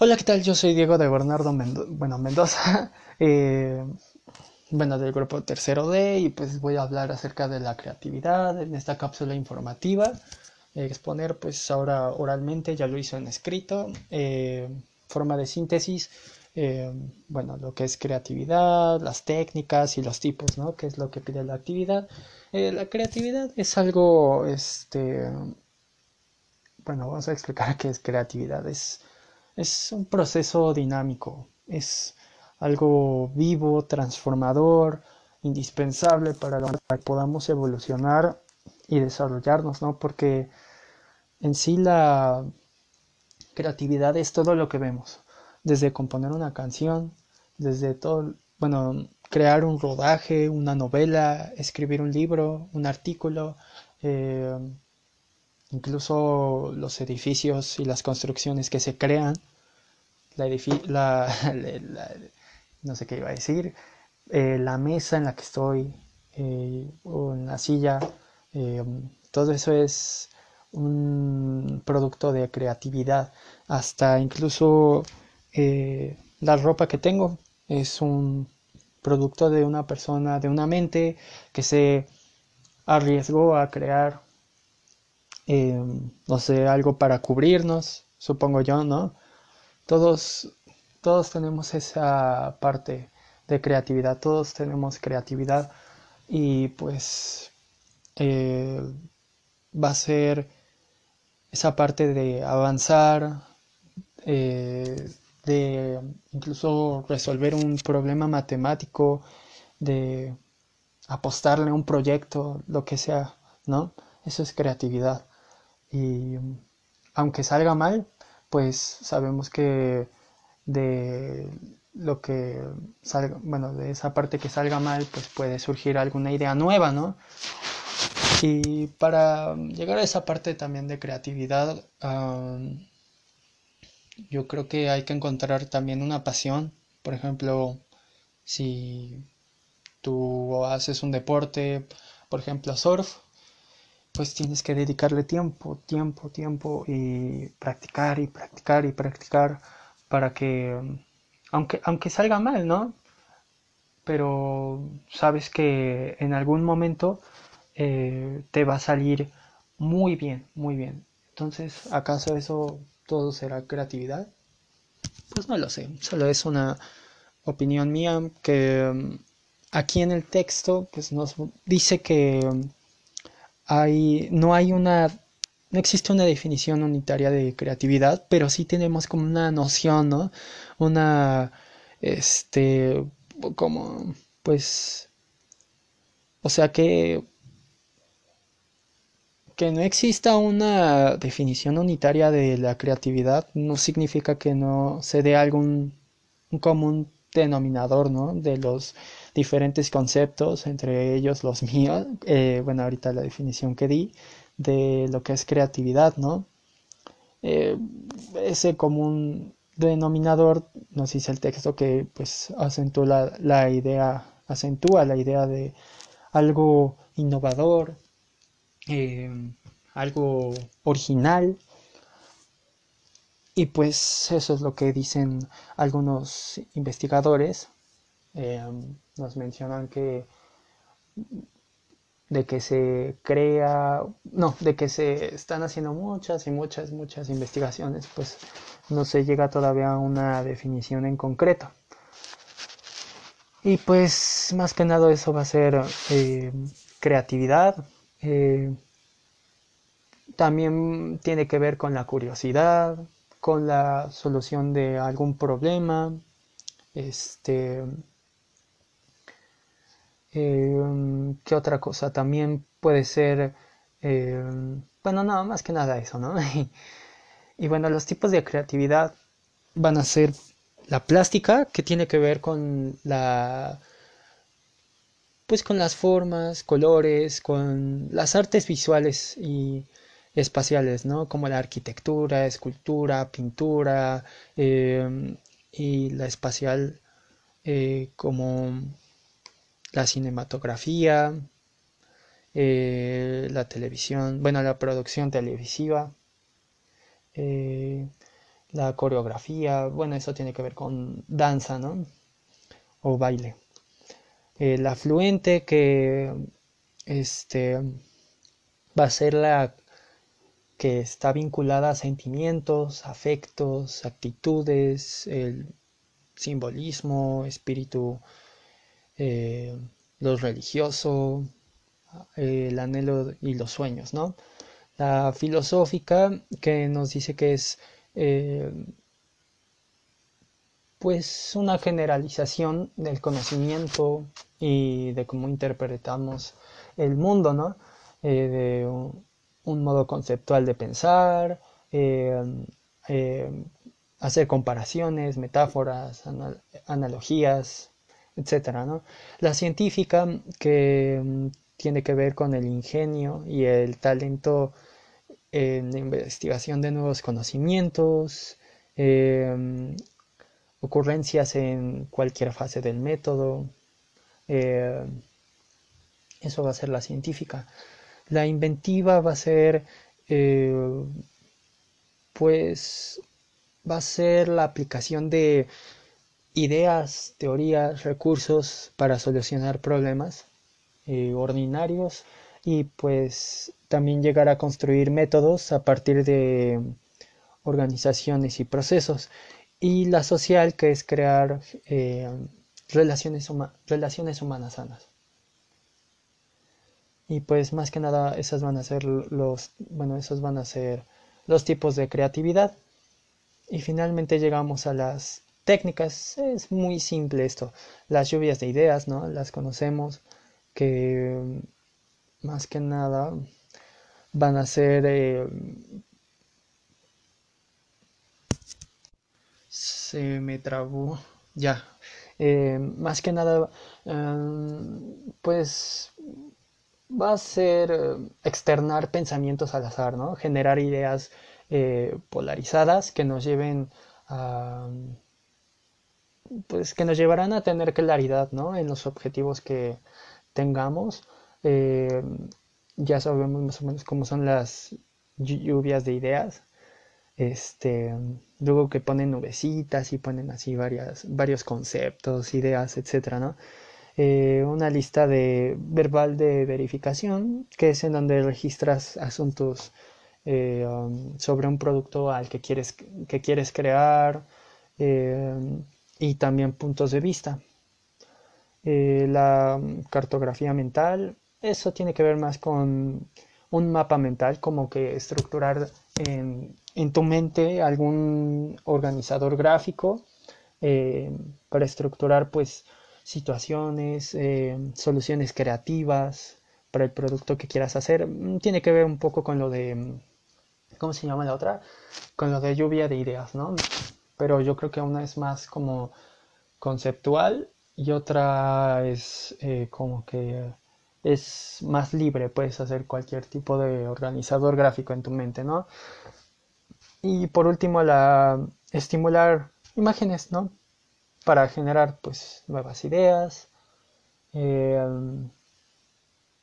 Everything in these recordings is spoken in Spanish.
Hola, ¿qué tal? Yo soy Diego de Bernardo bueno, Mendoza, eh, bueno, del grupo Tercero D, y pues voy a hablar acerca de la creatividad en esta cápsula informativa. Eh, exponer, pues ahora oralmente, ya lo hizo en escrito, eh, forma de síntesis, bueno, lo que es creatividad, las técnicas y los tipos, ¿no? ¿Qué es lo que pide la actividad? la creatividad es algo, este, bueno, vamos a explicar qué es creatividad. Es es un proceso dinámico, es algo vivo, transformador, indispensable para que podamos evolucionar y desarrollarnos, ¿no? Porque en sí la creatividad es todo lo que vemos, desde componer una canción, desde todo, bueno, crear un rodaje, una novela, escribir un libro, un artículo, eh, incluso los edificios y las construcciones que se crean, la, la, no sé qué iba a decir, eh, la mesa en la que estoy, eh, o en la silla, eh, todo eso es un producto de creatividad, hasta incluso la ropa que tengo es un producto de una persona, de una mente que se arriesgó a crear Em, no sé, algo para cubrirnos, supongo yo, ¿no? Todos, todos tenemos esa parte de creatividad, todos tenemos creatividad y pues eh, va a ser esa parte de avanzar, eh, de incluso resolver un problema matemático, de apostarle a un proyecto, lo que sea, ¿no? Eso es creatividad. Y aunque salga mal, pues sabemos que de lo que salga, bueno, de esa parte que salga mal, pues puede surgir alguna idea nueva, ¿no? Y para llegar a esa parte también de creatividad, yo creo que hay que encontrar también una pasión. Por ejemplo, si tú haces un deporte, por ejemplo, surf, pues tienes que dedicarle tiempo, tiempo, tiempo y practicar y practicar y practicar para que, aunque, aunque salga mal, ¿no? Pero sabes que en algún momento eh, te va a salir muy bien, muy bien. Entonces, ¿acaso eso todo será creatividad? Pues no lo sé, solo es una opinión mía que mm, aquí en el texto pues nos dice que no hay una, no existe una definición unitaria de creatividad, pero sí tenemos como una noción, ¿no? Una, este, como, pues, o sea que que no exista una definición unitaria de la creatividad no significa que no se dé algún común denominador, ¿no? De los diferentes conceptos, entre ellos los míos, eh, bueno, ahorita la definición que di de lo que es creatividad, ¿no? Eh, ese común denominador nos dice el texto que pues acentúa la, idea, acentúa la idea de algo innovador, eh, algo original, y pues eso es lo que dicen algunos investigadores Em, nos mencionan que de que se crea, no, de que se están haciendo muchas y muchas, muchas investigaciones, pues no se llega todavía a una definición en concreto. Y pues más que nada eso va a ser em, creatividad. Eh, también tiene que ver con la curiosidad, con la solución de algún problema, este, eh, ¿Qué otra cosa? También puede ser, eh, bueno, no, más que nada eso, ¿no? y, bueno, los tipos de creatividad van a ser la plástica, que tiene que ver con la pues con las formas, colores, con las artes visuales y espaciales, ¿no? Como la arquitectura, escultura, pintura eh, y la espacial como la cinematografía, eh, la televisión, bueno, la producción televisiva, eh, la coreografía, bueno, eso tiene que ver con danza, ¿no? O baile. la fluente que este va a ser la que está vinculada a sentimientos, afectos, actitudes, el simbolismo, espíritu, eh, lo religioso, el anhelo y los sueños, ¿no? La filosófica que nos dice que es eh, pues una generalización del conocimiento y de cómo interpretamos el mundo, ¿no? Eh, de un, modo conceptual de pensar, eh, hacer comparaciones, metáforas, analogías, etc. ¿no? La científica que mm, tiene que ver con el ingenio y el talento en investigación de nuevos conocimientos, ocurrencias en cualquier fase del método. eso va a ser la científica. La inventiva va a ser, eh, pues, va a ser la aplicación de ideas, teorías, recursos para solucionar problemas eh, ordinarios y pues también llegar a construir métodos a partir de organizaciones y procesos. Y la social, que es crear eh, relaciones, humanas sanas. Y pues más que nada esas van a ser los, bueno, esos van a ser los tipos de creatividad. Y finalmente llegamos a las técnicas. Es muy simple esto. Las lluvias de ideas, ¿no? Las conocemos que más que nada van a ser eh, se me trabó ya eh, más que nada em, pues va a ser eh, externar pensamientos al azar, ¿no? Generar ideas eh, polarizadas que nos lleven a pues que nos llevarán a tener claridad ¿no? en los objetivos que tengamos. Eh, ya sabemos más o menos cómo son las lluvias de ideas. Este, luego que ponen nubecitas y ponen así varias, varios conceptos, ideas, etcétera, ¿no? Eh, una lista de verbal de verificación, que es en donde registras asuntos eh, um, sobre un producto al que quieres, que quieres crear y también puntos de vista. la cartografía mental, eso tiene que ver más con un mapa mental, como que estructurar en, tu mente algún organizador gráfico para estructurar pues situaciones, eh, soluciones creativas para el producto que quieras hacer. Mm, tiene que ver un poco con lo de, mm, ¿cómo se llama la otra? Con lo de lluvia de ideas, ¿no? Pero yo creo que una es más como conceptual y otra es eh, como que es más libre, puedes hacer cualquier tipo de organizador gráfico en tu mente, ¿no? Y por último, la estimular imágenes, ¿no? para generar pues nuevas ideas eh,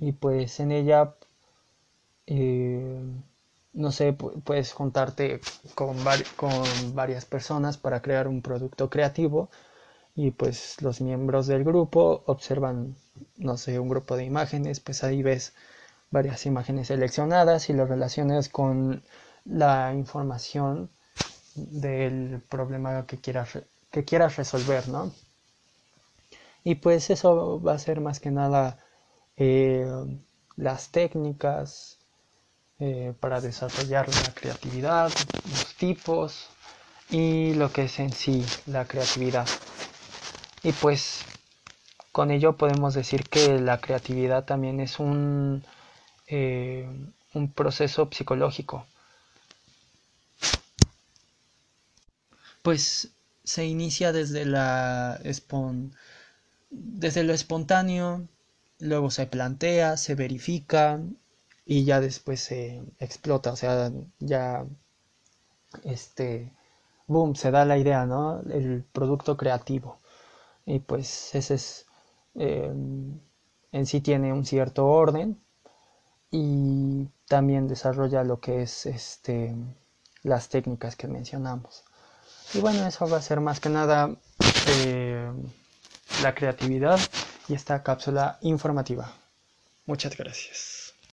y pues en ella eh, no sé puedes juntarte con, con varias personas para crear un producto creativo y pues los miembros del grupo observan no sé un grupo de imágenes pues ahí ves varias imágenes seleccionadas y lo relacionas con la información del problema que quieras que quieras resolver, ¿no? Y pues eso va a ser más que nada eh, las técnicas eh, para desarrollar la creatividad, los tipos y lo que es en sí la creatividad. Y pues con ello podemos decir que la creatividad también es un, eh, un proceso psicológico. Pues se inicia desde la desde lo espontáneo, luego se plantea, se verifica y ya después se explota, o sea, ya este boom, se da la idea, ¿no? El producto creativo. Y pues ese es em, en sí tiene un cierto orden y también desarrolla lo que es este las técnicas que mencionamos. Y bueno, eso va a ser más que nada eh, la creatividad y esta cápsula informativa. Muchas gracias.